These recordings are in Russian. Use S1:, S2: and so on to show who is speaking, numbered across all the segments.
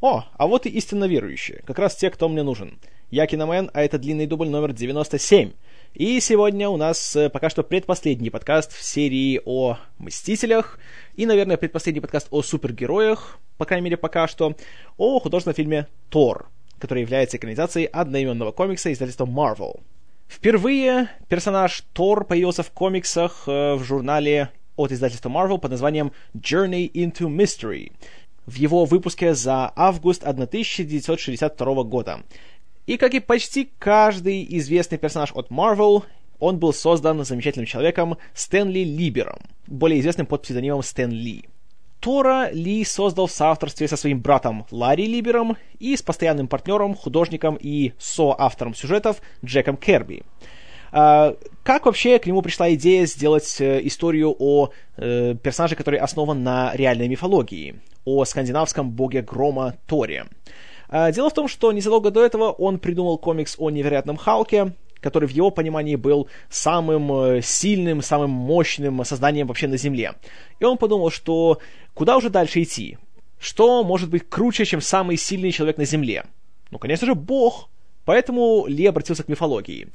S1: О, а вот и истинно верующие, как раз те, кто мне нужен. Я Киномен, а это длинный дубль номер 97. И сегодня у нас э, пока что предпоследний подкаст в серии о Мстителях, и, наверное, предпоследний подкаст о супергероях, по крайней мере, пока что, о художественном фильме «Тор», который является экранизацией одноименного комикса издательства Marvel. Впервые персонаж Тор появился в комиксах э, в журнале от издательства Marvel под названием Journey into Mystery в его выпуске за август 1962 года. И как и почти каждый известный персонаж от Marvel, он был создан замечательным человеком Стэнли Либером, более известным под псевдонимом Стэн Ли. Тора Ли создал в соавторстве со своим братом Ларри Либером и с постоянным партнером, художником и соавтором сюжетов Джеком Керби. Uh, как вообще к нему пришла идея сделать uh, историю о uh, персонаже, который основан на реальной мифологии, о скандинавском боге грома Торе? Дело в том, что незадолго до этого он придумал комикс о невероятном Халке, который в его понимании был самым э, сильным, самым мощным созданием вообще на Земле. И он подумал, что куда уже дальше идти? Что может быть круче, чем самый сильный человек на Земле? Ну, конечно же, Бог. Поэтому Ли обратился к мифологии.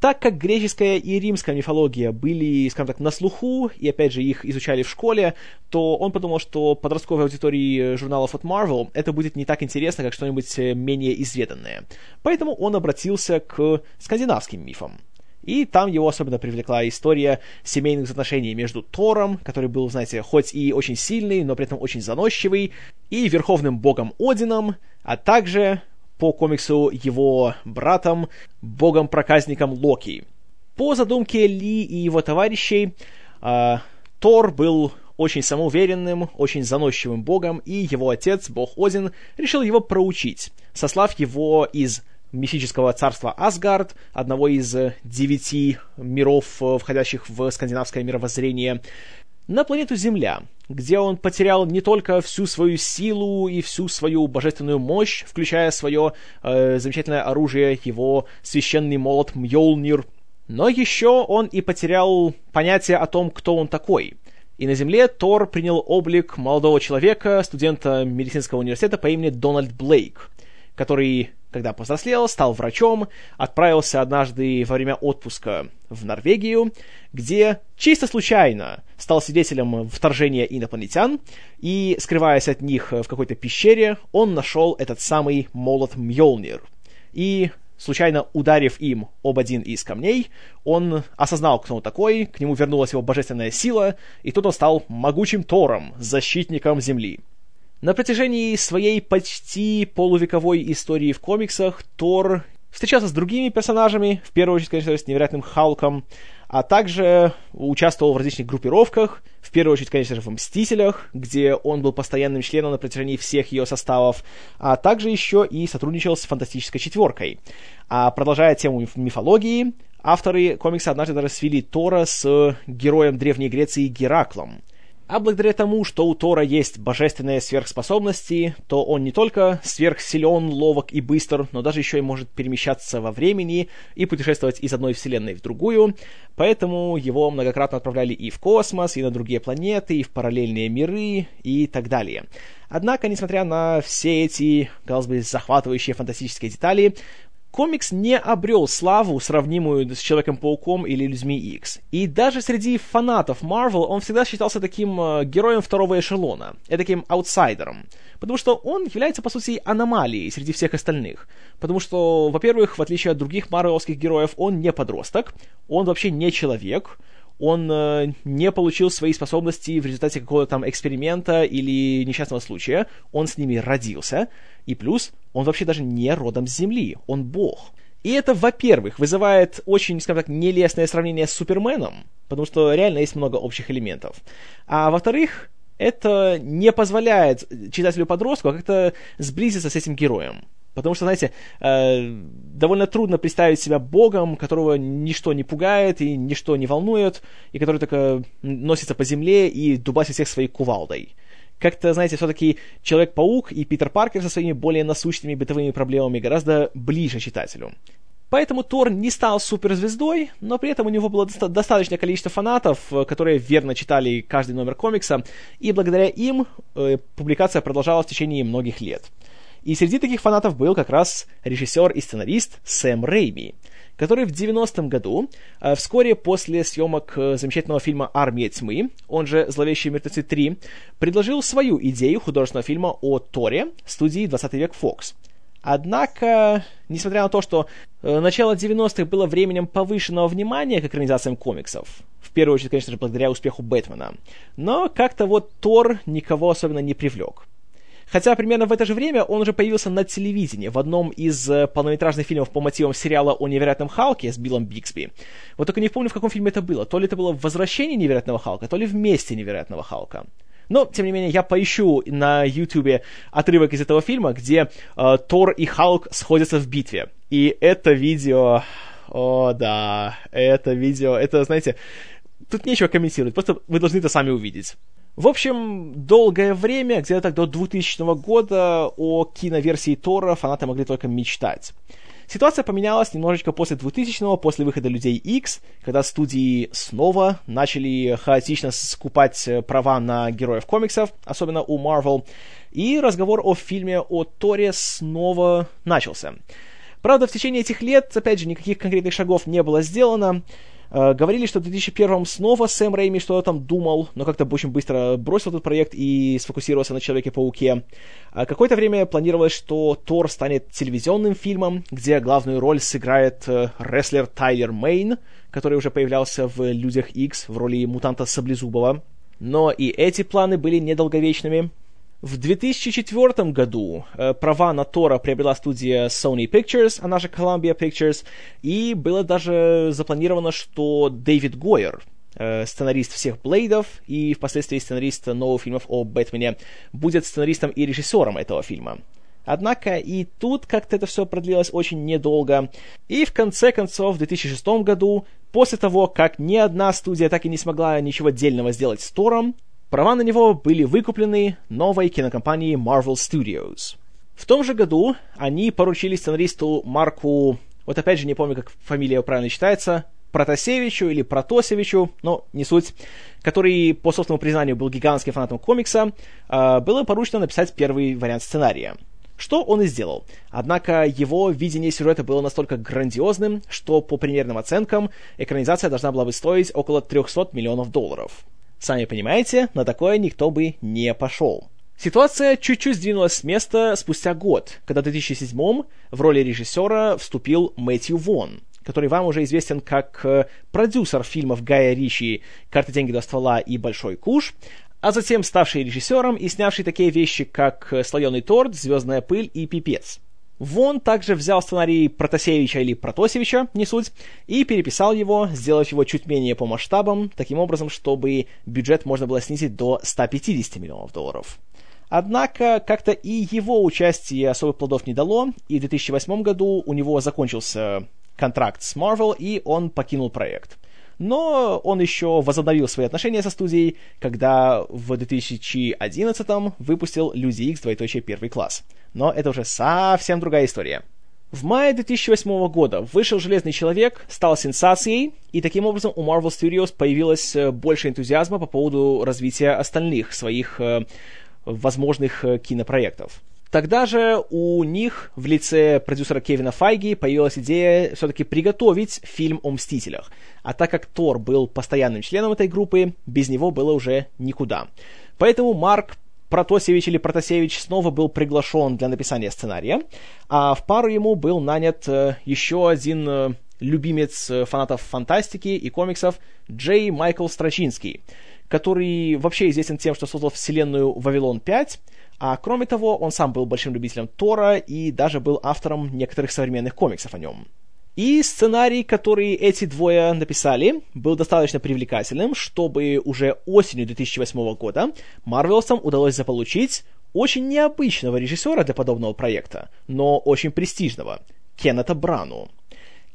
S1: Так как греческая и римская мифология были, скажем так, на слуху, и опять же их изучали в школе, то он подумал, что подростковой аудитории журналов от Marvel это будет не так интересно, как что-нибудь э, менее изведанное. Поэтому он обратился к скандинавским мифам. И там его особенно привлекла история семейных отношений между Тором, который был, знаете, хоть и очень сильный, но при этом очень заносчивый, и верховным богом Одином, а также по комиксу его братом, богом-проказником Локи. По задумке Ли и его товарищей, э, Тор был очень самоуверенным, очень заносчивым богом, и его отец, бог Один, решил его проучить, сослав его из мифического царства Асгард, одного из девяти миров, входящих в скандинавское мировоззрение, на планету Земля, где он потерял не только всю свою силу и всю свою божественную мощь, включая свое э, замечательное оружие, его священный молот Мьолнир, но еще он и потерял понятие о том, кто он такой. И на Земле Тор принял облик молодого человека, студента медицинского университета по имени Дональд Блейк, который когда повзрослел, стал врачом, отправился однажды во время отпуска в Норвегию, где чисто случайно стал свидетелем вторжения инопланетян, и, скрываясь от них в какой-то пещере, он нашел этот самый молот Мьолнир. И, случайно ударив им об один из камней, он осознал, кто он такой, к нему вернулась его божественная сила, и тут он стал могучим Тором, защитником Земли. На протяжении своей почти полувековой истории в комиксах Тор встречался с другими персонажами, в первую очередь, конечно, с невероятным Халком, а также участвовал в различных группировках, в первую очередь, конечно же, в «Мстителях», где он был постоянным членом на протяжении всех ее составов, а также еще и сотрудничал с «Фантастической четверкой». А продолжая тему мифологии, авторы комикса однажды даже свели Тора с героем Древней Греции Гераклом – а благодаря тому, что у Тора есть божественные сверхспособности, то он не только сверхсилен, ловок и быстр, но даже еще и может перемещаться во времени и путешествовать из одной вселенной в другую, поэтому его многократно отправляли и в космос, и на другие планеты, и в параллельные миры, и так далее. Однако, несмотря на все эти, казалось бы, захватывающие фантастические детали, комикс не обрел славу, сравнимую с Человеком-пауком или Людьми Икс. И даже среди фанатов Marvel он всегда считался таким э, героем второго эшелона, таким аутсайдером. Потому что он является, по сути, аномалией среди всех остальных. Потому что, во-первых, в отличие от других марвеловских героев, он не подросток, он вообще не человек, он э, не получил свои способности в результате какого-то там эксперимента или несчастного случая, он с ними родился, и плюс он вообще даже не родом с Земли, он бог. И это, во-первых, вызывает очень, скажем так, нелестное сравнение с Суперменом, потому что реально есть много общих элементов. А во-вторых, это не позволяет читателю-подростку как-то сблизиться с этим героем. Потому что, знаете, э, довольно трудно представить себя богом, которого ничто не пугает и ничто не волнует, и который только носится по земле и дубасит всех своей кувалдой. Как-то, знаете, все-таки Человек-паук и Питер Паркер со своими более насущными бытовыми проблемами гораздо ближе читателю. Поэтому Тор не стал суперзвездой, но при этом у него было доста- достаточное количество фанатов, э, которые верно читали каждый номер комикса, и благодаря им э, публикация продолжалась в течение многих лет. И среди таких фанатов был как раз режиссер и сценарист Сэм Рейми, который в 90-м году, э, вскоре после съемок э, замечательного фильма «Армия тьмы», он же «Зловещие мертвецы 3», предложил свою идею художественного фильма о Торе студии «20 век Фокс». Однако, несмотря на то, что э, начало 90-х было временем повышенного внимания к экранизациям комиксов, в первую очередь, конечно же, благодаря успеху Бэтмена, но как-то вот Тор никого особенно не привлек. Хотя примерно в это же время он уже появился на телевидении в одном из э, полнометражных фильмов по мотивам сериала о невероятном Халке с Биллом Биксби. Вот только не помню, в каком фильме это было. То ли это было «Возвращение невероятного Халка», то ли «Вместе невероятного Халка». Но, тем не менее, я поищу на YouTube отрывок из этого фильма, где э, Тор и Халк сходятся в битве. И это видео... О, да, это видео, это, знаете, тут нечего комментировать, просто вы должны это сами увидеть. В общем, долгое время, где-то так до 2000 года, о киноверсии Тора фанаты могли только мечтать. Ситуация поменялась немножечко после 2000-го, после выхода Людей X, когда студии снова начали хаотично скупать права на героев комиксов, особенно у Marvel, и разговор о фильме о Торе снова начался. Правда, в течение этих лет, опять же, никаких конкретных шагов не было сделано, Э, говорили, что в 2001 снова Сэм Рэйми что-то там думал, но как-то очень быстро бросил этот проект и сфокусировался на Человеке-пауке. А какое-то время планировалось, что Тор станет телевизионным фильмом, где главную роль сыграет э, рестлер Тайлер Мейн, который уже появлялся в «Людях X в роли мутанта Саблезубова. Но и эти планы были недолговечными. В 2004 году э, права на Тора приобрела студия Sony Pictures, она же Columbia Pictures, и было даже запланировано, что Дэвид Гойер, э, сценарист всех Блейдов и впоследствии сценарист новых фильмов о Бэтмене, будет сценаристом и режиссером этого фильма. Однако и тут как-то это все продлилось очень недолго. И в конце концов, в 2006 году, после того, как ни одна студия так и не смогла ничего дельного сделать с Тором, Права на него были выкуплены новой кинокомпанией Marvel Studios. В том же году они поручили сценаристу Марку, вот опять же не помню, как фамилия правильно читается, Протасевичу или Протосевичу, но не суть, который, по собственному признанию, был гигантским фанатом комикса, а, было поручено написать первый вариант сценария. Что он и сделал. Однако его видение сюжета было настолько грандиозным, что по примерным оценкам экранизация должна была бы стоить около 300 миллионов долларов. Сами понимаете, на такое никто бы не пошел. Ситуация чуть-чуть сдвинулась с места спустя год, когда в 2007 в роли режиссера вступил Мэтью Вон, который вам уже известен как э, продюсер фильмов Гая Ричи «Карты, деньги до ствола» и «Большой куш», а затем ставший режиссером и снявший такие вещи, как «Слоеный торт», «Звездная пыль» и «Пипец». Вон также взял сценарий Протасевича или Протосевича, не суть, и переписал его, сделав его чуть менее по масштабам, таким образом, чтобы бюджет можно было снизить до 150 миллионов долларов. Однако, как-то и его участие особых плодов не дало, и в 2008 году у него закончился контракт с Marvel, и он покинул проект. Но он еще возобновил свои отношения со студией, когда в 2011 выпустил Люди X двоеточие первый класс. Но это уже совсем другая история. В мае 2008 года вышел «Железный человек», стал сенсацией, и таким образом у Marvel Studios появилось э, больше энтузиазма по поводу развития остальных своих э, возможных э, кинопроектов. Тогда же у них в лице продюсера Кевина Файги появилась идея все-таки приготовить фильм о Мстителях. А так как Тор был постоянным членом этой группы, без него было уже никуда. Поэтому Марк Протосевич или Протасевич снова был приглашен для написания сценария, а в пару ему был нанят э, еще один э, любимец э, фанатов фантастики и комиксов Джей Майкл Страчинский, который вообще известен тем, что создал вселенную «Вавилон 5», а кроме того, он сам был большим любителем Тора и даже был автором некоторых современных комиксов о нем. И сценарий, который эти двое написали, был достаточно привлекательным, чтобы уже осенью 2008 года Марвелсам удалось заполучить очень необычного режиссера для подобного проекта, но очень престижного, Кеннета Брану.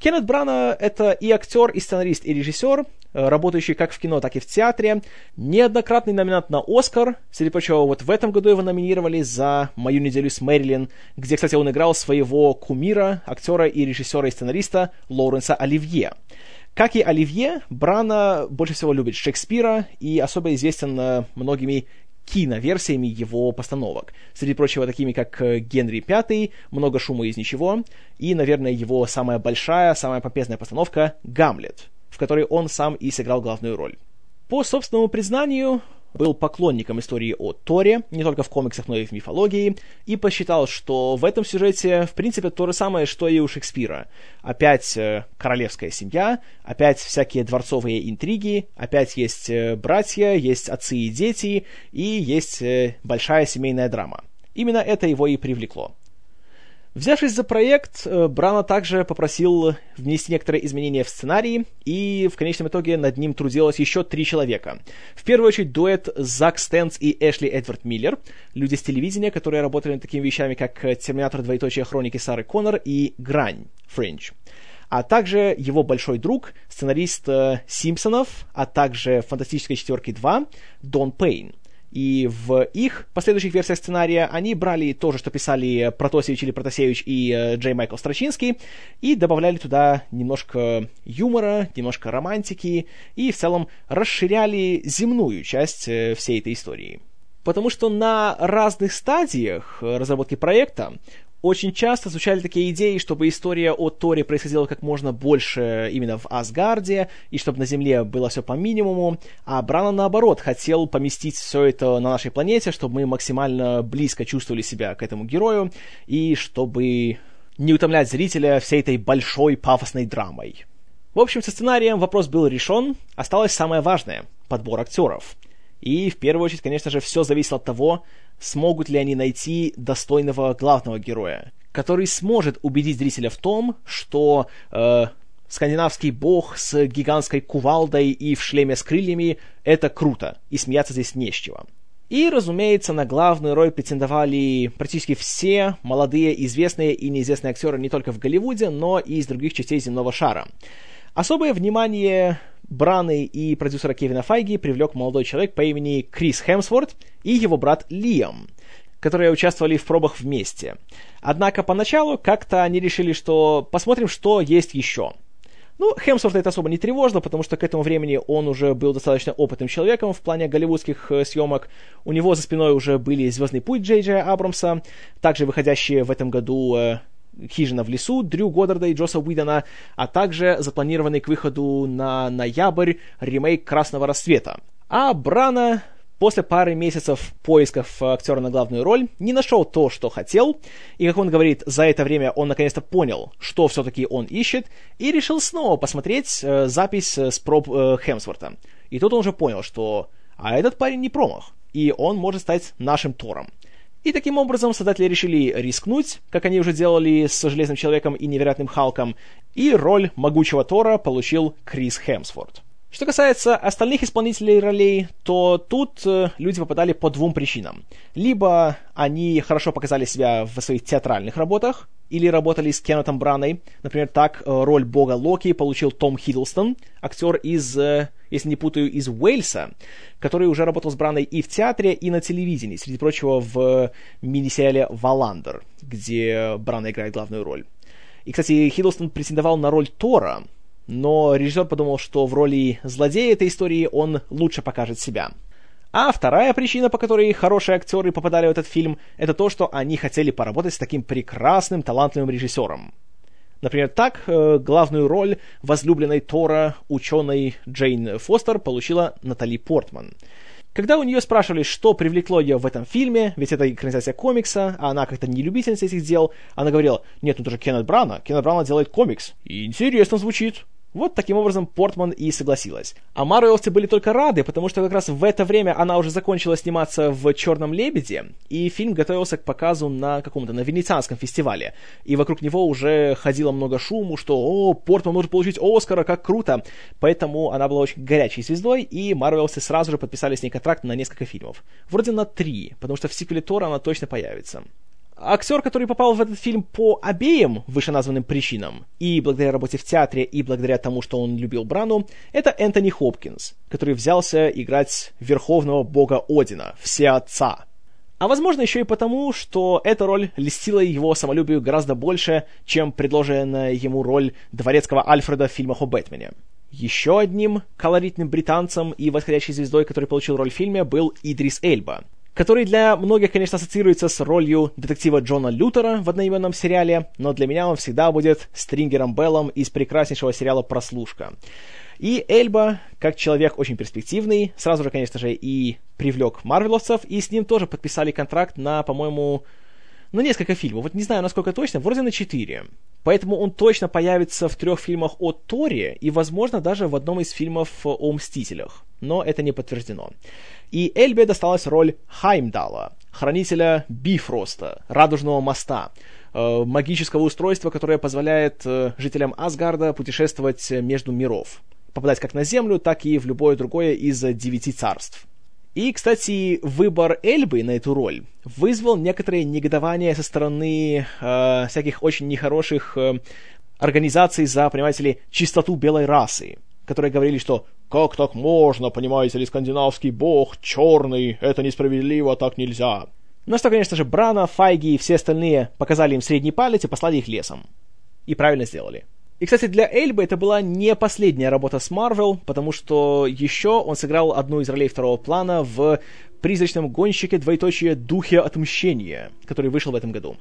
S1: Кеннет Брана — это и актер, и сценарист, и режиссер, э, работающий как в кино, так и в театре. Неоднократный номинант на Оскар. Среди прочего, вот в этом году его номинировали за «Мою неделю с Мэрилин», где, кстати, он играл своего кумира, актера и режиссера и сценариста Лоуренса Оливье. Как и Оливье, Брана больше всего любит Шекспира и особо известен многими киноверсиями его постановок. Среди прочего, такими как э, «Генри V», «Много шума из ничего» и, наверное, его самая большая, самая попезная постановка «Гамлет», в которой он сам и сыграл главную роль. По собственному признанию, был поклонником истории о Торе, не только в комиксах, но и в мифологии, и посчитал, что в этом сюжете, в принципе, то же самое, что и у Шекспира. Опять э, королевская семья, опять всякие дворцовые интриги, опять есть э, братья, есть отцы и дети, и есть э, большая семейная драма. Именно это его и привлекло. Взявшись за проект, э, Брана также попросил внести некоторые изменения в сценарий, и в конечном итоге над ним трудилось еще три человека. В первую очередь дуэт Зак Стэнс и Эшли Эдвард Миллер, люди с телевидения, которые работали над такими вещами, как «Терминатор. Двоеточие. Хроники Сары Коннор» и «Грань. Френч» а также его большой друг, сценарист э, «Симпсонов», а также «Фантастической четверки 2» Дон Пейн. И в их последующих версиях сценария они брали то же, что писали Протасевич или Протасевич и э, Джей Майкл Страчинский, и добавляли туда немножко юмора, немножко романтики, и в целом расширяли земную часть э, всей этой истории. Потому что на разных стадиях разработки проекта очень часто звучали такие идеи, чтобы история о Торе происходила как можно больше именно в Асгарде, и чтобы на Земле было все по минимуму, а Брана, наоборот, хотел поместить все это на нашей планете, чтобы мы максимально близко чувствовали себя к этому герою, и чтобы не утомлять зрителя всей этой большой пафосной драмой. В общем, со сценарием вопрос был решен, осталось самое важное — подбор актеров. И в первую очередь, конечно же, все зависело от того, смогут ли они найти достойного главного героя, который сможет убедить зрителя в том, что э, скандинавский бог с гигантской кувалдой и в шлеме с крыльями — это круто, и смеяться здесь не с чего. И, разумеется, на главную роль претендовали практически все молодые, известные и неизвестные актеры не только в Голливуде, но и из других частей земного шара. Особое внимание Браны и продюсера Кевина Файги привлек молодой человек по имени Крис Хемсворт и его брат Лиам, которые участвовали в пробах вместе. Однако поначалу как-то они решили, что посмотрим, что есть еще. Ну, Хемсворта это особо не тревожно, потому что к этому времени он уже был достаточно опытным человеком в плане голливудских э, съемок. У него за спиной уже были «Звездный путь» Джей Джей Абрамса, также выходящие в этом году э, «Хижина в лесу» Дрю Годдарда и Джоса Уидона, а также запланированный к выходу на ноябрь ремейк «Красного рассвета». А Брана после пары месяцев поисков актера на главную роль не нашел то, что хотел, и, как он говорит, за это время он наконец-то понял, что все-таки он ищет, и решил снова посмотреть э, запись с проб э, Хемсворта. И тут он уже понял, что а этот парень не промах, и он может стать нашим Тором. И таким образом создатели решили рискнуть, как они уже делали с Железным Человеком и Невероятным Халком, и роль могучего Тора получил Крис Хемсворт. Что касается остальных исполнителей ролей, то тут э, люди попадали по двум причинам. Либо они хорошо показали себя в своих театральных работах, или работали с Кеннетом Браной. Например, так э, роль бога Локи получил Том Хиддлстон, актер из, э, если не путаю, из Уэльса, который уже работал с Браной и в театре, и на телевидении, среди прочего в мини-сериале «Валандер», где Брана играет главную роль. И, кстати, Хиддлстон претендовал на роль Тора, но режиссер подумал, что в роли злодея этой истории он лучше покажет себя. А вторая причина, по которой хорошие актеры попадали в этот фильм, это то, что они хотели поработать с таким прекрасным, талантливым режиссером. Например, так э, главную роль возлюбленной Тора ученой Джейн Фостер получила Натали Портман. Когда у нее спрашивали, что привлекло ее в этом фильме, ведь это экранизация комикса, а она как-то не любительница этих дел, она говорила, нет, ну это же Кеннет Брана, Кеннет Брана делает комикс, и интересно звучит. Вот таким образом Портман и согласилась. А Марвелсы были только рады, потому что как раз в это время она уже закончила сниматься в «Черном лебеде», и фильм готовился к показу на каком-то, на Венецианском фестивале. И вокруг него уже ходило много шуму, что «О, Портман может получить Оскара, как круто!» Поэтому она была очень горячей звездой, и Марвелсы сразу же подписали с ней контракт на несколько фильмов. Вроде на три, потому что в сиквеле Тора она точно появится актер, который попал в этот фильм по обеим вышеназванным причинам, и благодаря работе в театре, и благодаря тому, что он любил Брану, это Энтони Хопкинс, который взялся играть верховного бога Одина, Всеотца. А возможно еще и потому, что эта роль льстила его самолюбию гораздо больше, чем предложенная ему роль дворецкого Альфреда в фильмах о Бэтмене. Еще одним колоритным британцем и восходящей звездой, который получил роль в фильме, был Идрис Эльба, который для многих, конечно, ассоциируется с ролью детектива Джона Лютера в одноименном сериале, но для меня он всегда будет Стрингером Беллом из прекраснейшего сериала «Прослушка». И Эльба, как человек очень перспективный, сразу же, конечно же, и привлек марвеловцев, и с ним тоже подписали контракт на, по-моему, на несколько фильмов. Вот не знаю, насколько точно, вроде на четыре. Поэтому он точно появится в трех фильмах о Торе и, возможно, даже в одном из фильмов о Мстителях. Но это не подтверждено. И Эльбе досталась роль Хаймдала, хранителя Бифроста, Радужного моста, э, магического устройства, которое позволяет э, жителям Асгарда путешествовать между миров попадать как на Землю, так и в любое другое из девяти царств. И, кстати, выбор Эльбы на эту роль вызвал некоторое негодование со стороны э, всяких очень нехороших э, организаций за, понимаете ли, чистоту белой расы, которые говорили, что «как так можно, понимаете ли, скандинавский бог, черный, это несправедливо, так нельзя». Но что, конечно же, Брана, Файги и все остальные показали им средний палец и послали их лесом. И правильно сделали. И, кстати, для Эльбы это была не последняя работа с Марвел, потому что еще он сыграл одну из ролей второго плана в «Призрачном гонщике. Двоеточие. Духе отмщения», который вышел в этом году.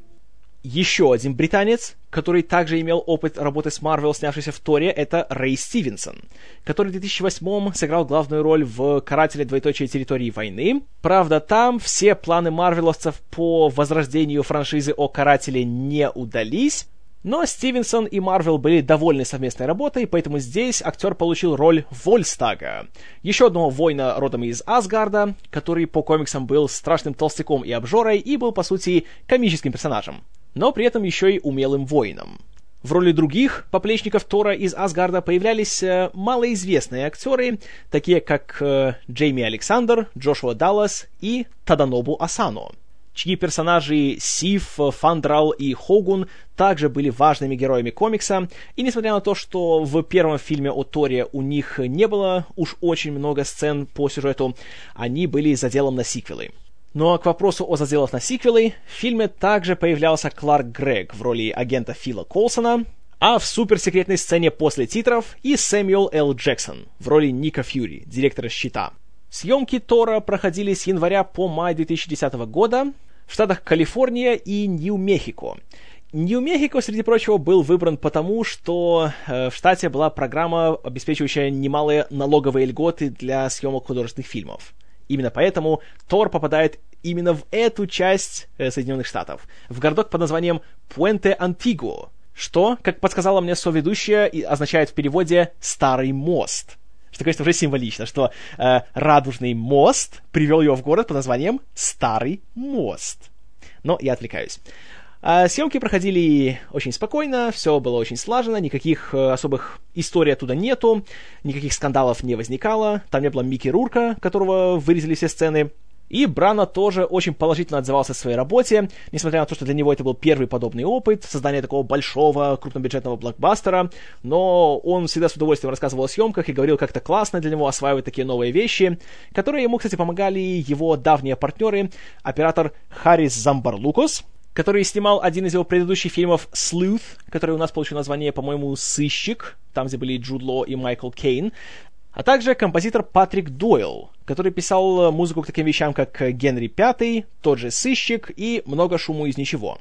S1: Еще один британец, который также имел опыт работы с Марвел, снявшийся в Торе, это Рэй Стивенсон, который в 2008 сыграл главную роль в «Карателе двоеточие территории войны». Правда, там все планы марвеловцев по возрождению франшизы о Карателе не удались, но Стивенсон и Марвел были довольны совместной работой, поэтому здесь актер получил роль Вольстага, еще одного воина родом из Асгарда, который по комиксам был страшным толстяком и обжорой и был, по сути, комическим персонажем, но при этом еще и умелым воином. В роли других поплечников Тора из Асгарда появлялись э, малоизвестные актеры, такие как э, Джейми Александр, Джошуа Даллас и Таданобу Асано – чьи персонажи Сиф, Фандрал и Хогун также были важными героями комикса, и несмотря на то, что в первом фильме о Торе у них не было уж очень много сцен по сюжету, они были заделом на сиквелы. Ну а к вопросу о заделах на сиквелы, в фильме также появлялся Кларк Грег в роли агента Фила Колсона, а в суперсекретной сцене после титров и Сэмюэл Л. Джексон в роли Ника Фьюри, директора «Щита». Съемки Тора проходили с января по май 2010 года в штатах Калифорния и Нью-Мехико. Нью-Мехико, среди прочего, был выбран потому, что э, в штате была программа, обеспечивающая немалые налоговые льготы для съемок художественных фильмов. Именно поэтому Тор попадает именно в эту часть э, Соединенных Штатов, в городок под названием Пуэнте-Антигуо, что, как подсказала мне соведущая, означает в переводе «старый мост» что, конечно, уже символично, что э, радужный мост привел его в город под названием Старый мост. Но я отвлекаюсь. А съемки проходили очень спокойно, все было очень слажено, никаких э, особых историй оттуда нету, никаких скандалов не возникало, там не было Микки Рурка, которого вырезали все сцены, и Брана тоже очень положительно отзывался о своей работе, несмотря на то, что для него это был первый подобный опыт, создание такого большого, крупнобюджетного блокбастера, но он всегда с удовольствием рассказывал о съемках и говорил, как это классно для него осваивать такие новые вещи, которые ему, кстати, помогали его давние партнеры, оператор Харрис Замбарлукос, который снимал один из его предыдущих фильмов «Sleuth», который у нас получил название, по-моему, «Сыщик», там, где были Джуд Ло и Майкл Кейн, а также композитор Патрик Дойл, который писал музыку к таким вещам, как Генри Пятый, тот же «Сыщик» и «Много шуму из ничего».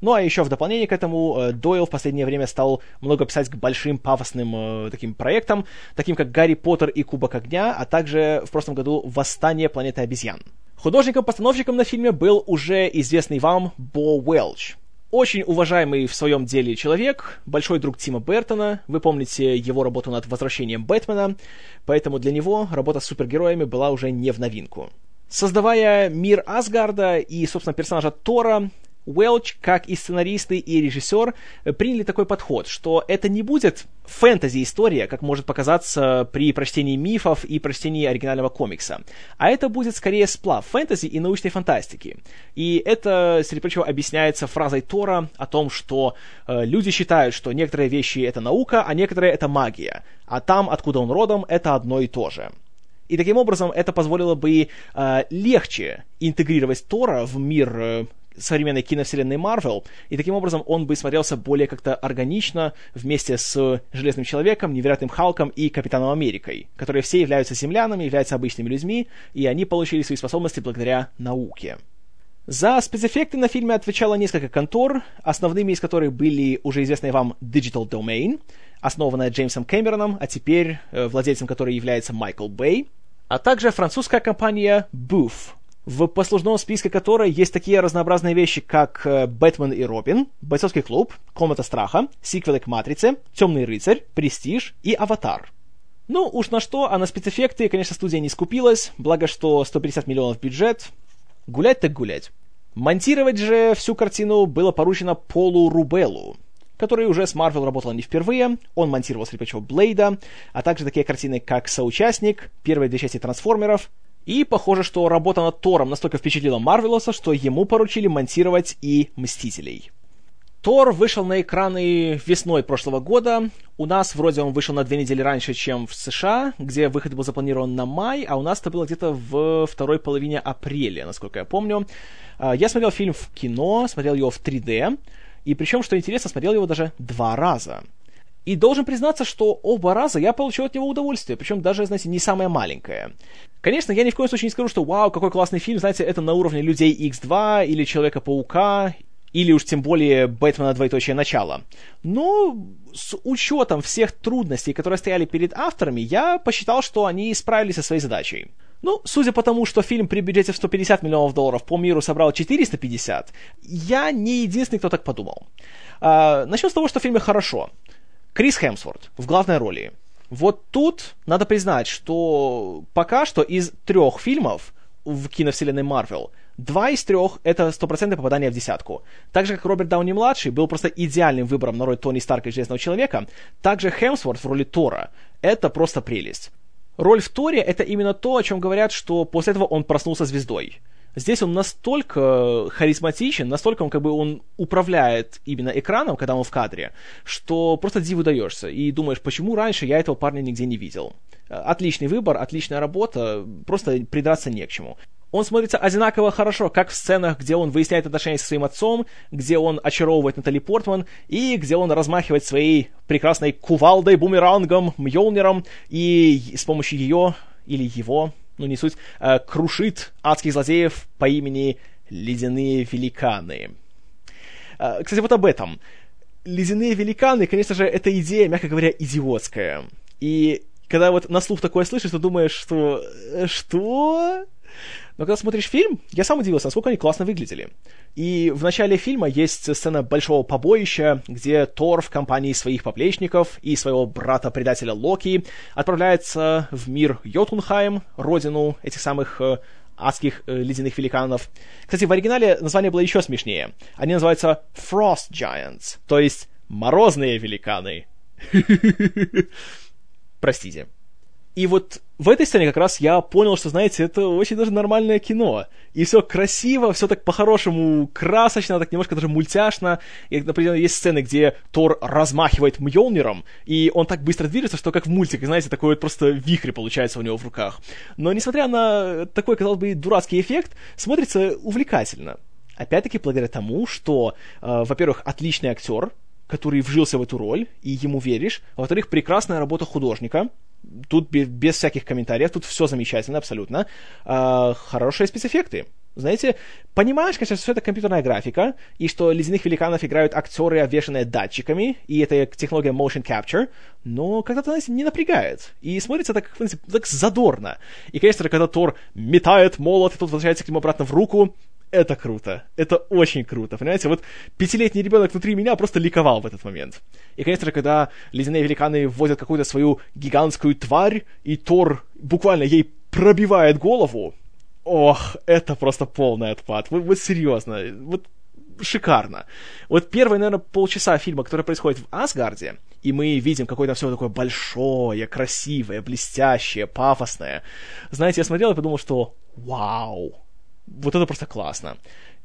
S1: Ну а еще в дополнение к этому э, Дойл в последнее время стал много писать к большим пафосным э, таким проектам, таким как «Гарри Поттер и Кубок огня», а также в прошлом году «Восстание планеты обезьян». Художником-постановщиком на фильме был уже известный вам Бо Уэлч, очень уважаемый в своем деле человек, большой друг Тима Бертона. Вы помните его работу над возвращением Бэтмена, поэтому для него работа с супергероями была уже не в новинку. Создавая мир Асгарда и, собственно, персонажа Тора, Уэлч, как и сценаристы и режиссер, приняли такой подход, что это не будет фэнтези-история, как может показаться при прочтении мифов и прочтении оригинального комикса, а это будет скорее сплав фэнтези и научной фантастики. И это, среди прочего, объясняется фразой Тора о том, что э, люди считают, что некоторые вещи это наука, а некоторые это магия, а там, откуда он родом, это одно и то же. И таким образом это позволило бы э, легче интегрировать Тора в мир э, современной киновселенной Марвел, и таким образом он бы смотрелся более как-то органично вместе с Железным Человеком, Невероятным Халком и Капитаном Америкой, которые все являются землянами, являются обычными людьми, и они получили свои способности благодаря науке. За спецэффекты на фильме отвечало несколько контор, основными из которых были уже известные вам Digital Domain, основанная Джеймсом Кэмероном, а теперь э, владельцем которой является Майкл Бэй, а также французская компания Booth, в послужном списке которой есть такие разнообразные вещи, как э, «Бэтмен и Робин», «Бойцовский клуб», «Комната страха», сиквелы к «Матрице», «Темный рыцарь», «Престиж» и «Аватар». Ну, уж на что, а на спецэффекты, конечно, студия не скупилась, благо что 150 миллионов бюджет. Гулять так гулять. Монтировать же всю картину было поручено Полу Рубеллу, который уже с Марвел работал не впервые. Он монтировал скрипачев Блейда, а также такие картины, как «Соучастник», первые две части «Трансформеров», и похоже, что работа над Тором настолько впечатлила Марвелоса, что ему поручили монтировать и Мстителей. Тор вышел на экраны весной прошлого года. У нас вроде он вышел на две недели раньше, чем в США, где выход был запланирован на май, а у нас это было где-то в второй половине апреля, насколько я помню. А, я смотрел фильм в кино, смотрел его в 3D, и причем, что интересно, смотрел его даже два раза. И должен признаться, что оба раза я получил от него удовольствие, причем даже, знаете, не самое маленькое. Конечно, я ни в коем случае не скажу, что вау, какой классный фильм, знаете, это на уровне Людей X2 или Человека-паука, или уж тем более Бэтмена двоеточие начало. Но с учетом всех трудностей, которые стояли перед авторами, я посчитал, что они справились со своей задачей. Ну, судя по тому, что фильм при бюджете в 150 миллионов долларов по миру собрал 450, я не единственный, кто так подумал. А, начнем с того, что в фильме хорошо. Крис Хемсворт в главной роли. Вот тут надо признать, что пока что из трех фильмов в киновселенной Марвел два из трех — это стопроцентное попадание в десятку. Так же, как Роберт Дауни-младший был просто идеальным выбором на роль Тони Старка и Железного Человека, так же Хемсворт в роли Тора — это просто прелесть. Роль в Торе — это именно то, о чем говорят, что после этого он проснулся звездой. Здесь он настолько харизматичен, настолько он как бы он управляет именно экраном, когда он в кадре, что просто диву даешься и думаешь, почему раньше я этого парня нигде не видел. Отличный выбор, отличная работа, просто придраться не к чему. Он смотрится одинаково хорошо, как в сценах, где он выясняет отношения со своим отцом, где он очаровывает Натали Портман, и где он размахивает своей прекрасной кувалдой, бумерангом, мьолнером, и с помощью ее или его ну не суть, э, крушит адских злодеев по имени Ледяные Великаны. Э, кстати, вот об этом. Ледяные Великаны, конечно же, эта идея, мягко говоря, идиотская. И когда вот на слух такое слышишь, то думаешь, что... Э, что? Но когда смотришь фильм, я сам удивился, насколько они классно выглядели. И в начале фильма есть сцена большого побоища, где Тор в компании своих поплечников и своего брата-предателя Локи отправляется в мир Йотунхайм, родину этих самых э, адских э, ледяных великанов. Кстати, в оригинале название было еще смешнее. Они называются Frost Giants, то есть морозные великаны. Простите. И вот в этой сцене как раз я понял, что, знаете, это очень даже нормальное кино. И все красиво, все так по-хорошему красочно, так немножко даже мультяшно. И, например, есть сцены, где Тор размахивает Мьолниром, и он так быстро движется, что как в мультике, знаете, такой вот просто вихрь получается у него в руках. Но несмотря на такой, казалось бы, дурацкий эффект, смотрится увлекательно. Опять-таки, благодаря тому, что, э, во-первых, отличный актер, который вжился в эту роль, и ему веришь. А во-вторых, прекрасная работа художника, Тут без, всяких комментариев, тут все замечательно абсолютно. А, хорошие спецэффекты. Знаете, понимаешь, конечно, что это компьютерная графика, и что ледяных великанов играют актеры, обвешанные датчиками, и это технология motion capture, но когда-то, знаете, не напрягает. И смотрится так, знаете, так задорно. И, конечно, когда Тор метает молот, и тут возвращается к нему обратно в руку, это круто. Это очень круто. Понимаете, вот пятилетний ребенок внутри меня просто ликовал в этот момент. И, конечно же, когда ледяные великаны вводят какую-то свою гигантскую тварь, и Тор буквально ей пробивает голову, ох, это просто полный отпад. Вот, вот серьезно, вот шикарно. Вот первые, наверное, полчаса фильма, который происходит в Асгарде, и мы видим какое-то все такое большое, красивое, блестящее, пафосное. Знаете, я смотрел и подумал, что вау, вот это просто классно.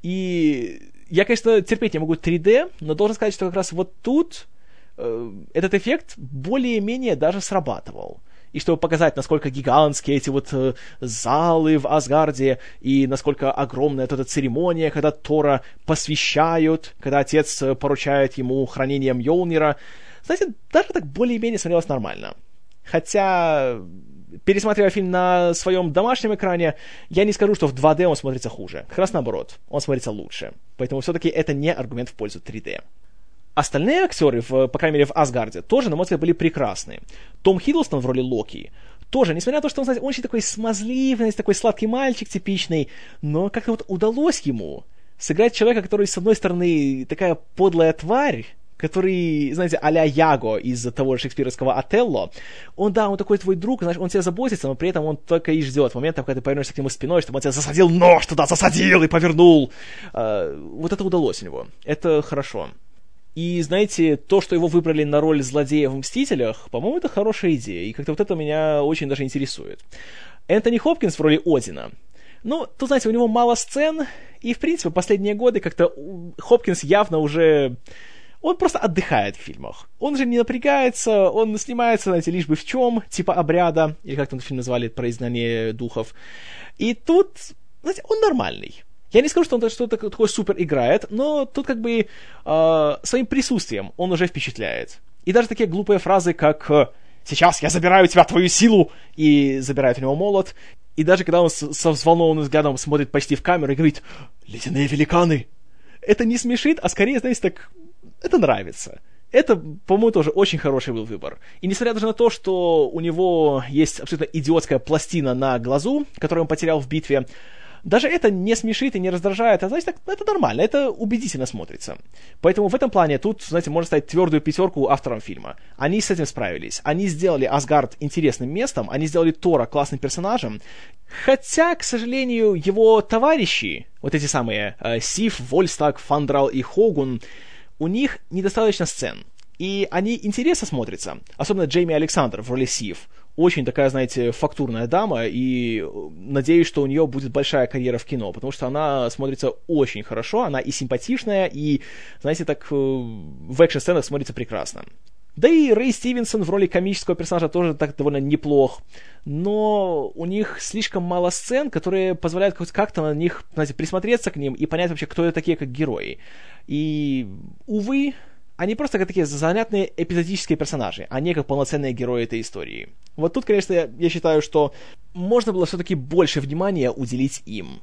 S1: И я, конечно, терпеть не могу 3D, но должен сказать, что как раз вот тут э, этот эффект более-менее даже срабатывал. и чтобы показать, насколько гигантские эти вот э, залы в Асгарде, и насколько огромная эта церемония, когда Тора посвящают, когда отец э, поручает ему хранением Йолнира. Знаете, даже так более-менее смотрелось нормально. Хотя, пересматривая фильм на своем домашнем экране, я не скажу, что в 2D он смотрится хуже. Как раз наоборот, он смотрится лучше. Поэтому все-таки это не аргумент в пользу 3D. Остальные актеры, в, по крайней мере, в Асгарде, тоже, на мой взгляд, были прекрасны. Том Хиддлстон в роли Локи тоже, несмотря на то, что он, знаете, он очень такой смазливый, такой сладкий мальчик типичный, но как-то вот удалось ему сыграть человека, который, с одной стороны, такая подлая тварь, который, знаете, а-ля Яго из того шекспировского Отелло, он, да, он такой твой друг, знаешь, он тебя заботится, но при этом он только и ждет момента, когда ты повернешься к нему спиной, чтобы он тебя засадил нож туда, засадил и повернул. А, вот это удалось у него. Это хорошо. И, знаете, то, что его выбрали на роль злодея в «Мстителях», по-моему, это хорошая идея, и как-то вот это меня очень даже интересует. Энтони Хопкинс в роли Одина. Ну, тут, знаете, у него мало сцен, и, в принципе, последние годы как-то Хопкинс явно уже... Он просто отдыхает в фильмах. Он же не напрягается, он снимается, знаете, лишь бы в чем, типа обряда, или как там фильм назвали, про изгнание духов. И тут, знаете, он нормальный. Я не скажу, что он что-то такое супер играет, но тут как бы э, своим присутствием он уже впечатляет. И даже такие глупые фразы, как «Сейчас я забираю у тебя твою силу!» и забирает у него молот. И даже когда он со взволнованным взглядом смотрит почти в камеру и говорит «Ледяные великаны!» Это не смешит, а скорее, знаете, так... Это нравится. Это, по-моему, тоже очень хороший был выбор. И несмотря даже на то, что у него есть абсолютно идиотская пластина на глазу, которую он потерял в битве, даже это не смешит и не раздражает, а значит, это нормально, это убедительно смотрится. Поэтому в этом плане тут, знаете, можно ставить твердую пятерку авторам фильма. Они с этим справились. Они сделали Асгард интересным местом, они сделали Тора классным персонажем, хотя, к сожалению, его товарищи, вот эти самые э, Сиф, Вольстаг, Фандрал и Хогун, у них недостаточно сцен. И они интересно смотрятся. Особенно Джейми Александр в роли Сив очень такая, знаете, фактурная дама, и э, надеюсь, что у нее будет большая карьера в кино, потому что она смотрится очень хорошо, она и симпатичная, и, знаете, так э, в экшн-сценах смотрится прекрасно. Да и Рэй Стивенсон в роли комического персонажа тоже так довольно неплох. Но у них слишком мало сцен, которые позволяют как-то на них, знаете, присмотреться к ним и понять вообще, кто это такие, как герои. И, увы, они просто как такие занятные эпизодические персонажи, а не как полноценные герои этой истории. Вот тут, конечно, я, я считаю, что можно было все-таки больше внимания уделить им.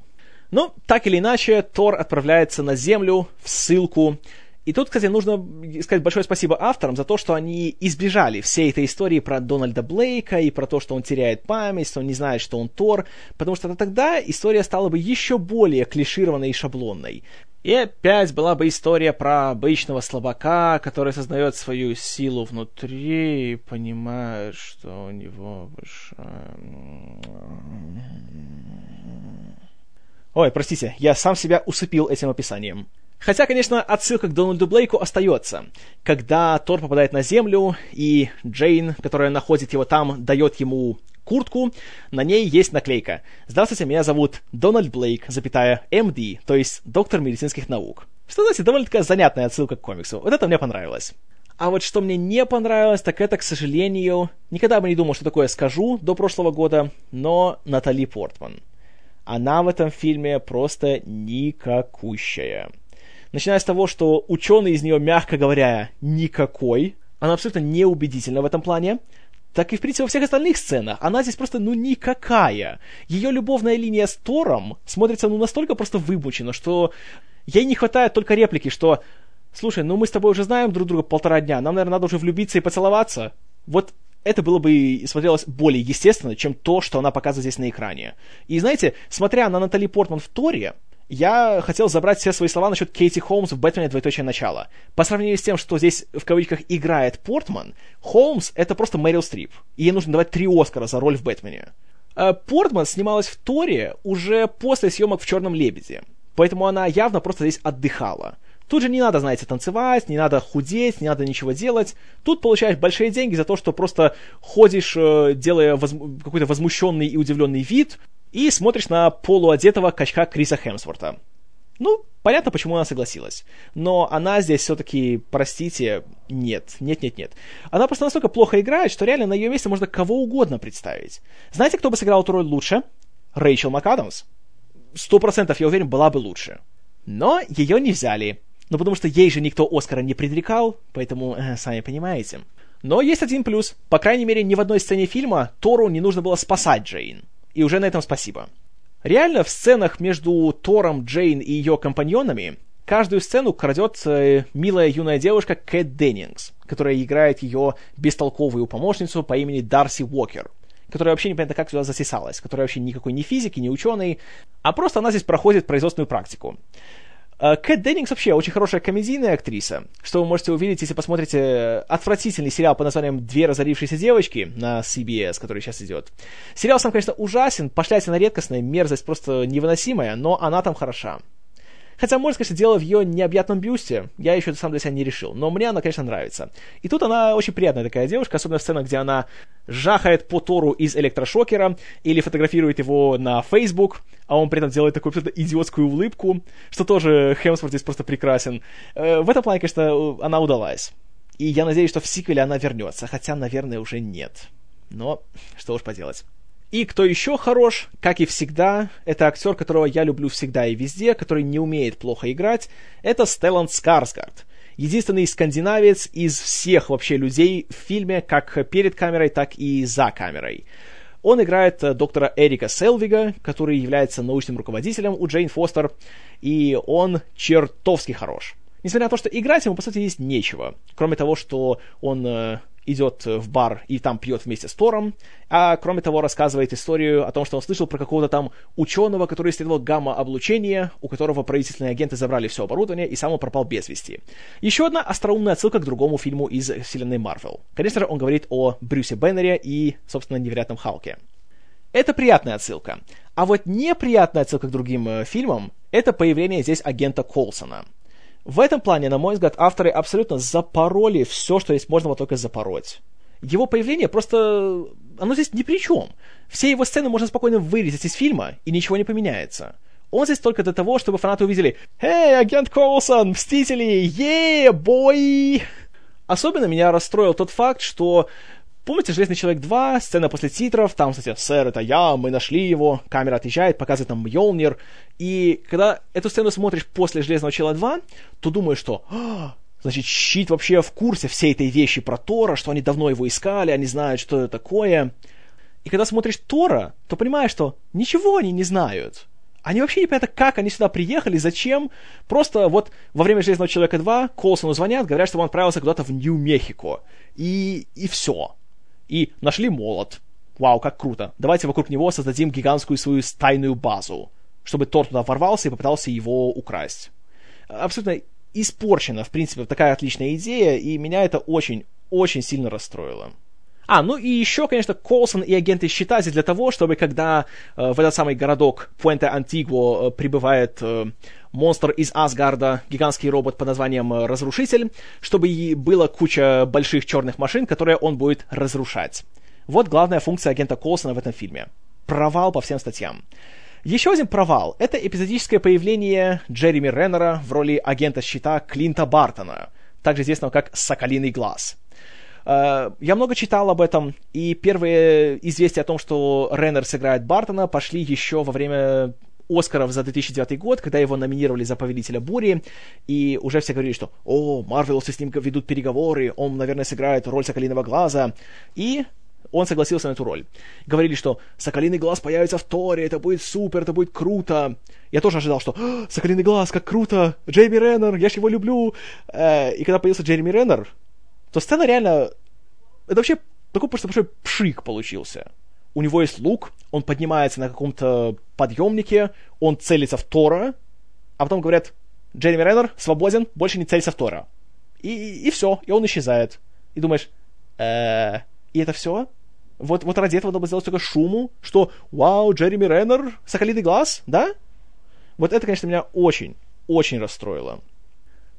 S1: Но, так или иначе, Тор отправляется на Землю, в ссылку, и тут, кстати, нужно сказать большое спасибо авторам за то, что они избежали всей этой истории про Дональда Блейка и про то, что он теряет память, что он не знает, что он Тор, потому что тогда история стала бы еще более клишированной и шаблонной. И опять была бы история про обычного слабака, который создает свою силу внутри и понимает, что у него выше... Ой, простите, я сам себя усыпил этим описанием. Хотя, конечно, отсылка к Дональду Блейку остается. Когда Тор попадает на Землю, и Джейн, которая находит его там, дает ему куртку, на ней есть наклейка. Здравствуйте, меня зовут Дональд Блейк, запятая МД, то есть доктор медицинских наук. Что, знаете, довольно такая занятная отсылка к комиксу. Вот это мне понравилось. А вот что мне не понравилось, так это, к сожалению, никогда бы не думал, что такое скажу до прошлого года, но Натали Портман. Она в этом фильме просто никакущая. Начиная с того, что ученый из нее, мягко говоря, никакой. Она абсолютно неубедительна в этом плане. Так и, в принципе, во всех остальных сценах. Она здесь просто, ну, никакая. Ее любовная линия с Тором смотрится, ну, настолько просто вымучена, что ей не хватает только реплики, что «Слушай, ну мы с тобой уже знаем друг друга полтора дня, нам, наверное, надо уже влюбиться и поцеловаться». Вот это было бы смотрелось более естественно, чем то, что она показывает здесь на экране. И знаете, смотря на Натали Портман в Торе, я хотел забрать все свои слова насчет Кейти Холмс в «Бэтмене. Двоеточие начало». По сравнению с тем, что здесь, в кавычках, играет Портман, Холмс — это просто Мэрил Стрип. И ей нужно давать три Оскара за роль в «Бэтмене». А Портман снималась в Торе уже после съемок в «Черном лебеде». Поэтому она явно просто здесь отдыхала. Тут же не надо, знаете, танцевать, не надо худеть, не надо ничего делать. Тут получаешь большие деньги за то, что просто ходишь, э, делая воз... какой-то возмущенный и удивленный вид, и смотришь на полуодетого качка Криса Хемсворта. Ну, понятно, почему она согласилась. Но она здесь все-таки, простите, нет, нет, нет, нет. Она просто настолько плохо играет, что реально на ее месте можно кого угодно представить. Знаете, кто бы сыграл эту роль лучше? Рэйчел МакАдамс. Сто процентов, я уверен, была бы лучше. Но ее не взяли. Ну, потому что ей же никто Оскара не предрекал, поэтому, э, сами понимаете. Но есть один плюс. По крайней мере, ни в одной сцене фильма Тору не нужно было спасать Джейн. И уже на этом спасибо. Реально, в сценах между Тором, Джейн и ее компаньонами каждую сцену крадет э, милая юная девушка Кэт Деннингс, которая играет ее бестолковую помощницу по имени Дарси Уокер, которая вообще непонятно как сюда засисалась, которая вообще никакой не физики, не ученый, а просто она здесь проходит производственную практику. Э, Кэт Деннингс вообще очень хорошая комедийная актриса, что вы можете увидеть, если посмотрите отвратительный сериал под названием «Две разорившиеся девочки» на CBS, который сейчас идет. Сериал сам, конечно, ужасен, пошлятина редкостная, мерзость просто невыносимая, но она там хороша. Хотя, может, конечно, дело в ее необъятном бюсте. Я еще сам для себя не решил. Но мне она, конечно, нравится. И тут она очень приятная такая девушка, особенно в сценах, где она жахает по Тору из электрошокера или фотографирует его на Facebook, а он при этом делает такую абсолютно идиотскую улыбку, что тоже Хемсворт здесь просто прекрасен. Э, в этом плане, конечно, она удалась. И я надеюсь, что в сиквеле она вернется, хотя, наверное, уже нет. Но что уж поделать. И кто еще хорош, как и всегда, это актер, которого я люблю всегда и везде, который не умеет плохо играть, это Стеллан Скарсгард. Единственный скандинавец из всех вообще людей в фильме, как перед камерой, так и за камерой. Он играет э, доктора Эрика Селвига, который является научным руководителем у Джейн Фостер, и он чертовски хорош. Несмотря на то, что играть ему, по сути, есть нечего, кроме того, что он э, идет в бар и там пьет вместе с Тором, а кроме того рассказывает историю о том, что он слышал про какого-то там ученого, который исследовал гамма-облучение, у которого правительственные агенты забрали все оборудование и сам он пропал без вести. Еще одна остроумная отсылка к другому фильму из вселенной Марвел. Конечно же, он говорит о Брюсе Беннере и, собственно, невероятном Халке. Это приятная отсылка. А вот неприятная отсылка к другим э, фильмам — это появление здесь агента Колсона — в этом плане, на мой взгляд, авторы абсолютно запороли все, что есть можно было только запороть. Его появление просто... Оно здесь ни при чем. Все его сцены можно спокойно вырезать из фильма, и ничего не поменяется. Он здесь только для того, чтобы фанаты увидели «Эй, агент Коулсон, Мстители, е бой!» Особенно меня расстроил тот факт, что Помните «Железный человек 2», сцена после титров, там, кстати, «Сэр, это я, мы нашли его», камера отъезжает, показывает нам Мьолнир, и когда эту сцену смотришь после «Железного человека 2», то думаешь, что «А, значит, Щит вообще в курсе всей этой вещи про Тора, что они давно его искали, они знают, что это такое. И когда смотришь Тора, то понимаешь, что ничего они не знают. Они вообще не понимают, как они сюда приехали, зачем. Просто вот во время «Железного человека 2» Колсону звонят, говорят, что он отправился куда-то в Нью-Мехико. И, и все и нашли молот. Вау, как круто. Давайте вокруг него создадим гигантскую свою тайную базу, чтобы Тор туда ворвался и попытался его украсть. Абсолютно испорчена, в принципе, такая отличная идея, и меня это очень, очень сильно расстроило. А, ну и еще, конечно, Колсон и агенты щита здесь для того, чтобы когда э, в этот самый городок Пуэнте Антигуо э, прибывает э, монстр из Асгарда, гигантский робот под названием э, Разрушитель, чтобы и было куча больших черных машин, которые он будет разрушать. Вот главная функция агента Колсона в этом фильме. Провал по всем статьям. Еще один провал — это эпизодическое появление Джереми Реннера в роли агента щита Клинта Бартона, также известного как «Соколиный глаз». Э, я много читал об этом, и первые известия о том, что Реннер сыграет Бартона, пошли еще во время Оскаров за 2009 год, когда его номинировали за «Повелителя бури», и уже все говорили, что «О, Марвеловцы с ним ведут переговоры, он, наверное, сыграет роль Соколиного Глаза», и он согласился на эту роль. Говорили, что «Соколиный Глаз появится в Торе, это будет супер, это будет круто». Я тоже ожидал, что «Соколиный Глаз, как круто! Джейми Реннер, я же его люблю!» э, И когда появился Джереми Реннер, то сцена реально... Это вообще такой просто большой пшик получился. У него есть лук, он поднимается на каком-то подъемнике, он целится в Тора, а потом говорят, Джереми Реннер свободен, больше не целься в Тора. И, и все, и он исчезает. И думаешь, э и это все? Вот, вот ради этого надо было сделать только шуму, что «Вау, Джереми Реннер, соколиный глаз, да?» Вот это, конечно, меня очень, очень расстроило.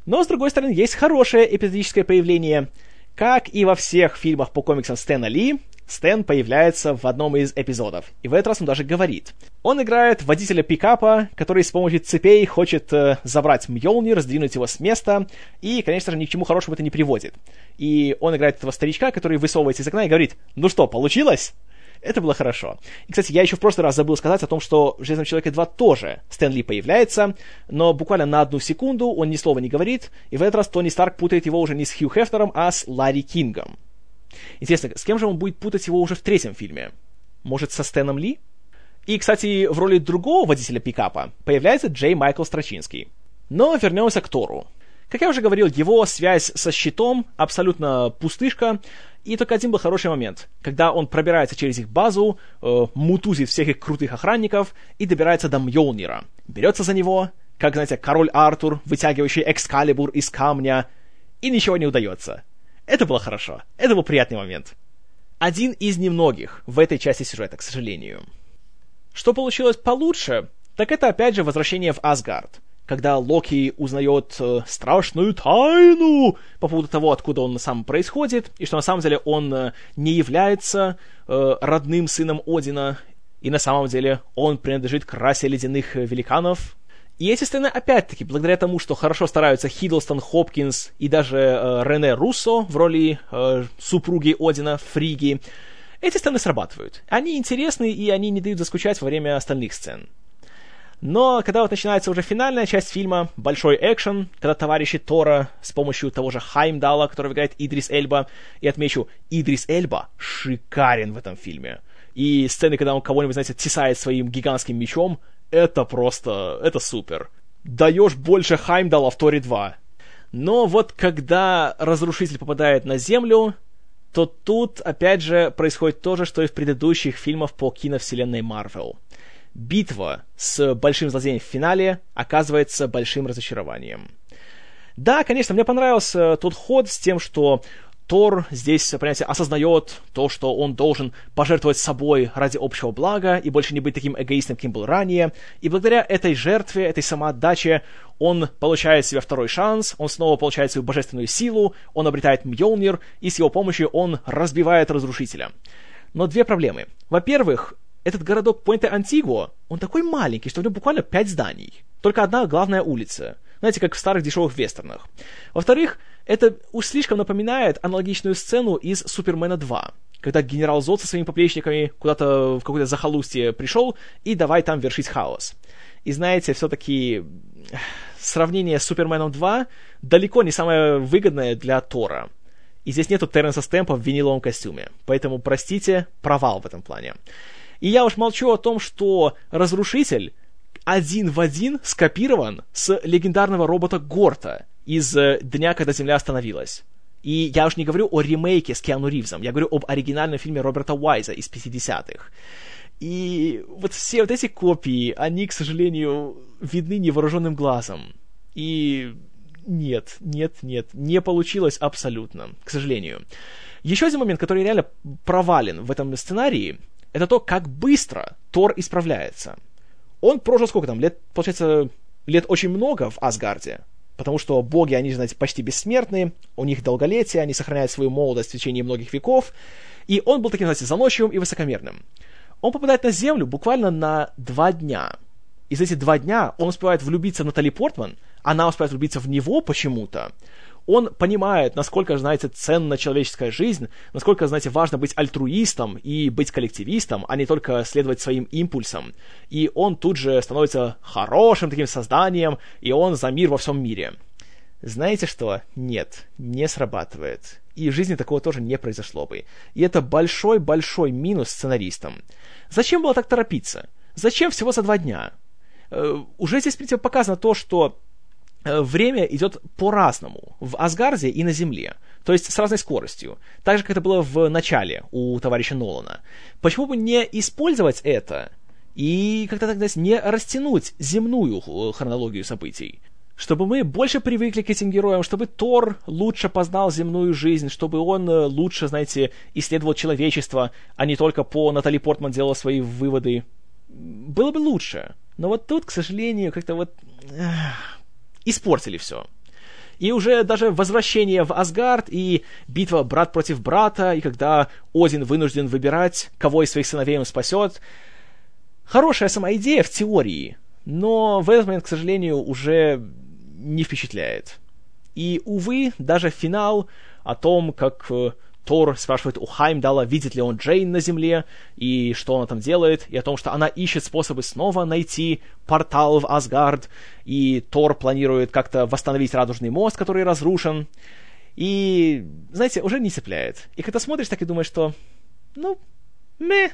S1: Но, с другой стороны, есть хорошее эпизодическое появление. Как и во всех фильмах по комиксам Стэна Ли, Стэн появляется в одном из эпизодов, и в этот раз он даже говорит. Он играет водителя пикапа, который с помощью цепей хочет э, забрать Мьолнир, сдвинуть его с места, и, конечно же, ни к чему хорошему это не приводит. И он играет этого старичка, который высовывается из окна и говорит, ну что, получилось? Это было хорошо. И, кстати, я еще в прошлый раз забыл сказать о том, что в «Железном человеке 2» тоже Стэн Ли появляется, но буквально на одну секунду он ни слова не говорит, и в этот раз Тони Старк путает его уже не с Хью Хефтером, а с Ларри Кингом. Интересно, с кем же он будет путать его уже в третьем фильме? Может, со Стэном Ли? И, кстати, в роли другого водителя пикапа появляется Джей Майкл Страчинский. Но вернемся к Тору. Как я уже говорил, его связь со щитом абсолютно пустышка, и только один был хороший момент, когда он пробирается через их базу, э, мутузит всех их крутых охранников и добирается до Мьолнира. Берется за него, как, знаете, король Артур, вытягивающий экскалибур из камня, и ничего не удается. Это было хорошо. Это был приятный момент. Один из немногих в этой части сюжета, к сожалению. Что получилось получше, так это опять же возвращение в Асгард когда Локи узнает э, страшную тайну по поводу того, откуда он сам происходит, и что на самом деле он э, не является э, родным сыном Одина, и на самом деле он принадлежит к расе ледяных великанов. И эти сцены, опять-таки, благодаря тому, что хорошо стараются Хиддлстон, Хопкинс и даже э, Рене Руссо в роли э, супруги Одина, Фриги, эти сцены срабатывают. Они интересны, и они не дают заскучать во время остальных сцен. Но когда вот начинается уже финальная часть фильма, большой экшен, когда товарищи Тора с помощью того же Хаймдала, который играет Идрис Эльба, и отмечу, Идрис Эльба шикарен в этом фильме. И сцены, когда он кого-нибудь, знаете, тесает своим гигантским мечом, это просто, это супер. Даешь больше Хаймдала в Торе 2. Но вот когда разрушитель попадает на Землю, то тут, опять же, происходит то же, что и в предыдущих фильмах по киновселенной Марвел битва с большим злодеем в финале оказывается большим разочарованием. Да, конечно, мне понравился тот ход с тем, что Тор здесь, понимаете, осознает то, что он должен пожертвовать собой ради общего блага и больше не быть таким эгоистом, каким был ранее. И благодаря этой жертве, этой самоотдаче, он получает себе второй шанс, он снова получает свою божественную силу, он обретает Мьолнир, и с его помощью он разбивает разрушителя. Но две проблемы. Во-первых, этот городок Пуэнте-Антигуа, он такой маленький, что в нем буквально пять зданий. Только одна главная улица. Знаете, как в старых дешевых вестернах. Во-вторых, это уж слишком напоминает аналогичную сцену из «Супермена 2», когда генерал Зод со своими поплечниками куда-то в какое-то захолустье пришел и давай там вершить хаос. И знаете, все-таки сравнение с Суперменом 2 далеко не самое выгодное для Тора. И здесь нету Терренса Стэмпа в виниловом костюме. Поэтому, простите, провал в этом плане. И я уж молчу о том, что Разрушитель один в один скопирован с легендарного робота Горта из э, «Дня, когда Земля остановилась». И я уж не говорю о ремейке с Киану Ривзом, я говорю об оригинальном фильме Роберта Уайза из 50-х. И вот все вот эти копии, они, к сожалению, видны невооруженным глазом. И нет, нет, нет, не получилось абсолютно, к сожалению. Еще один момент, который реально провален в этом сценарии, это то, как быстро Тор исправляется. Он прожил сколько там, лет, получается, лет очень много в Асгарде, потому что боги, они, знаете, почти бессмертные, у них долголетие, они сохраняют свою молодость в течение многих веков, и он был таким, знаете, заносчивым и высокомерным. Он попадает на Землю буквально на два дня. И за эти два дня он успевает влюбиться в Натали Портман, она успевает влюбиться в него почему-то он понимает, насколько, знаете, ценна человеческая жизнь, насколько, знаете, важно быть альтруистом и быть коллективистом, а не только следовать своим импульсам. И он тут же становится хорошим таким созданием, и он за мир во всем мире. Знаете что? Нет, не срабатывает. И в жизни такого тоже не произошло бы. И это большой-большой минус сценаристам. Зачем было так торопиться? Зачем всего за два дня? Э, уже здесь, в принципе, показано то, что время идет по-разному в Асгарде и на Земле. То есть с разной скоростью. Так же, как это было в начале у товарища Нолана. Почему бы не использовать это и как-то тогда не растянуть земную э, хронологию событий? Чтобы мы больше привыкли к этим героям, чтобы Тор лучше познал земную жизнь, чтобы он э, лучше, знаете, исследовал человечество, а не только по Натали Портман делал свои выводы. Было бы лучше. Но вот тут, к сожалению, как-то вот испортили все. И уже даже возвращение в Асгард и битва брат против брата, и когда Один вынужден выбирать, кого из своих сыновей он спасет. Хорошая сама идея в теории, но в этот момент, к сожалению, уже не впечатляет. И, увы, даже финал о том, как э, Тор спрашивает у Хаймдала, видит ли он Джейн на Земле, и что она там делает, и о том, что она ищет способы снова найти портал в Асгард, и Тор планирует как-то восстановить Радужный мост, который разрушен. И, знаете, уже не цепляет. И когда смотришь, так и думаешь, что, ну, ме,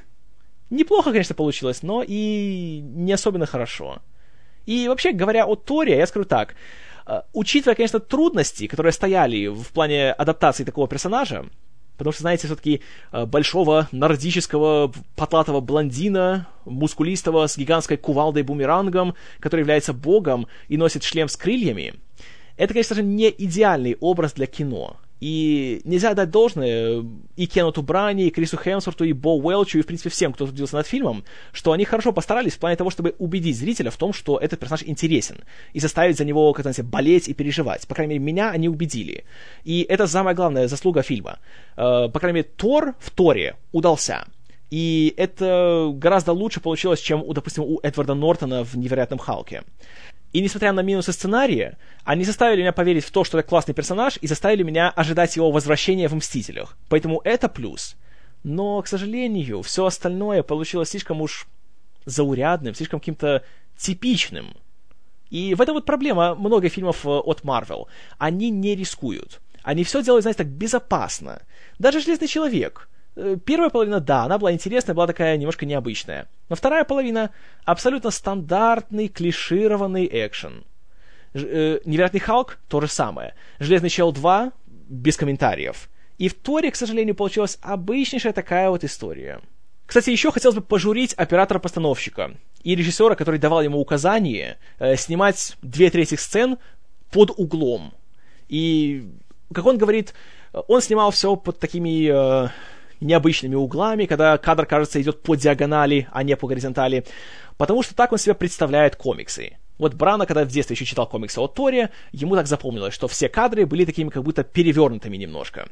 S1: неплохо, конечно, получилось, но и не особенно хорошо. И вообще, говоря о Торе, я скажу так, э, учитывая, конечно, трудности, которые стояли в плане адаптации такого персонажа, потому что, знаете, все-таки э, большого нордического потлатого блондина, мускулистого, с гигантской кувалдой-бумерангом, который является богом и носит шлем с крыльями, это, конечно же, не идеальный образ для кино. И нельзя дать должное и Кеннету Брани, и Крису Хемсворту, и Бо Уэлчу, и, в принципе, всем, кто трудился над фильмом, что они хорошо постарались в плане того, чтобы убедить зрителя в том, что этот персонаж интересен, и заставить за него, как то болеть и переживать. По крайней мере, меня они убедили. И это самая главная заслуга фильма. Э, по крайней мере, Тор в Торе удался. И это гораздо лучше получилось, чем, допустим, у Эдварда Нортона в «Невероятном Халке». И несмотря на минусы сценария, они заставили меня поверить в то, что это классный персонаж, и заставили меня ожидать его возвращения в «Мстителях». Поэтому это плюс. Но, к сожалению, все остальное получилось слишком уж заурядным, слишком каким-то типичным. И в этом вот проблема много фильмов э, от Marvel. Они не рискуют. Они все делают, знаете, так безопасно. Даже «Железный человек». Э, первая половина, да, она была интересная, была такая немножко необычная. Но вторая половина — абсолютно стандартный, клишированный экшен. Ж, э, Невероятный Халк — то же самое. Железный Чел 2 — без комментариев. И в Торе, к сожалению, получилась обычнейшая такая вот история. Кстати, еще хотелось бы пожурить оператора-постановщика и режиссера, который давал ему указание э, снимать две трети сцен под углом. И, как он говорит, он снимал все под такими э, необычными углами, когда кадр, кажется, идет по диагонали, а не по горизонтали, потому что так он себя представляет комиксы. Вот Брана, когда в детстве еще читал комиксы о Торе, ему так запомнилось, что все кадры были такими как будто перевернутыми немножко.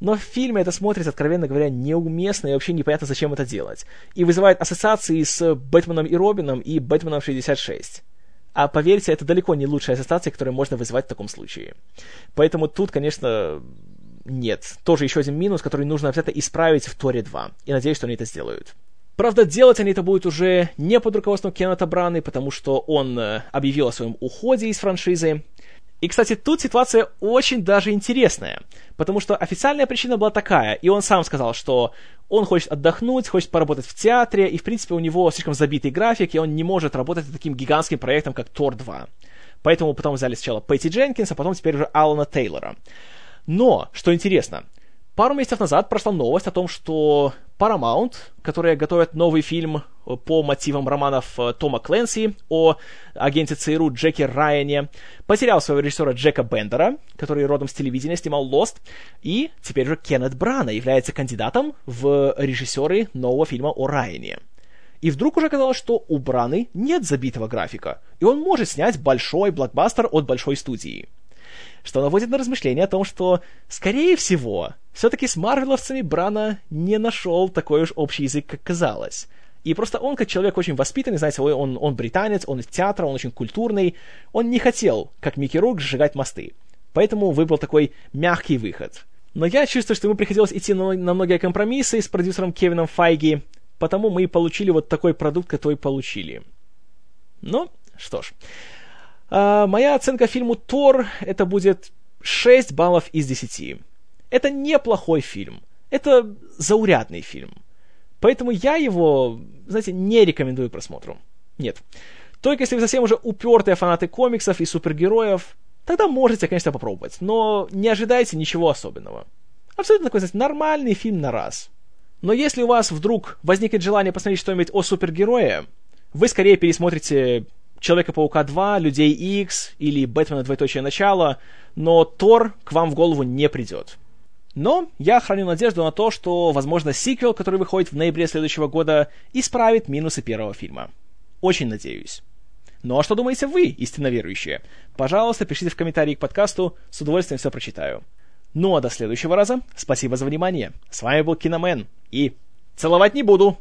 S1: Но в фильме это смотрится, откровенно говоря, неуместно и вообще непонятно, зачем это делать. И вызывает ассоциации с Бэтменом и Робином и Бэтменом 66. А поверьте, это далеко не лучшая ассоциация, которую можно вызвать в таком случае. Поэтому тут, конечно, нет. Тоже еще один минус, который нужно обязательно исправить в Торе 2. И надеюсь, что они это сделают. Правда, делать они это будут уже не под руководством Кеннета Браны, потому что он э, объявил о своем уходе из франшизы. И, кстати, тут ситуация очень даже интересная, потому что официальная причина была такая, и он сам сказал, что он хочет отдохнуть, хочет поработать в театре, и, в принципе, у него слишком забитый график, и он не может работать над таким гигантским проектом, как Тор 2. Поэтому потом взяли сначала Пэтти Дженкинса, а потом теперь уже Алана Тейлора. Но, что интересно, пару месяцев назад прошла новость о том, что Paramount, которые готовят новый фильм э, по мотивам романов э, Тома Кленси о агенте ЦРУ Джеке Райане, потерял своего режиссера Джека Бендера, который родом с телевидения снимал Lost, и теперь же Кеннет Брана является кандидатом в режиссеры нового фильма о Райане. И вдруг уже казалось, что у Браны нет забитого графика, и он может снять большой блокбастер от большой студии что наводит на размышления о том, что, скорее всего, все-таки с марвеловцами Брана не нашел такой уж общий язык, как казалось. И просто он, как человек очень воспитанный, знаете, он, он британец, он из театра, он очень культурный, он не хотел, как Микки Рук, сжигать мосты. Поэтому выбрал такой мягкий выход. Но я чувствую, что ему приходилось идти на, на многие компромиссы с продюсером Кевином Файги, потому мы и получили вот такой продукт, который получили. Ну, что ж. А, моя оценка фильму «Тор» это будет 6 баллов из 10. Это неплохой фильм. Это заурядный фильм. Поэтому я его, знаете, не рекомендую просмотру. Нет. Только если вы совсем уже упертые фанаты комиксов и супергероев, тогда можете, конечно, попробовать. Но не ожидайте ничего особенного. Абсолютно такой, знаете, нормальный фильм на раз. Но если у вас вдруг возникнет желание посмотреть что-нибудь о супергерое, вы скорее пересмотрите Человека-паука 2, Людей X или Бэтмена двоеточие начало, но Тор к вам в голову не придет. Но я храню надежду на то, что, возможно, сиквел, который выходит в ноябре следующего года, исправит минусы первого фильма. Очень надеюсь. Ну а что думаете вы, истинно верующие? Пожалуйста, пишите в комментарии к подкасту, с удовольствием все прочитаю. Ну а до следующего раза, спасибо за внимание. С вами был Киномен, и целовать не буду.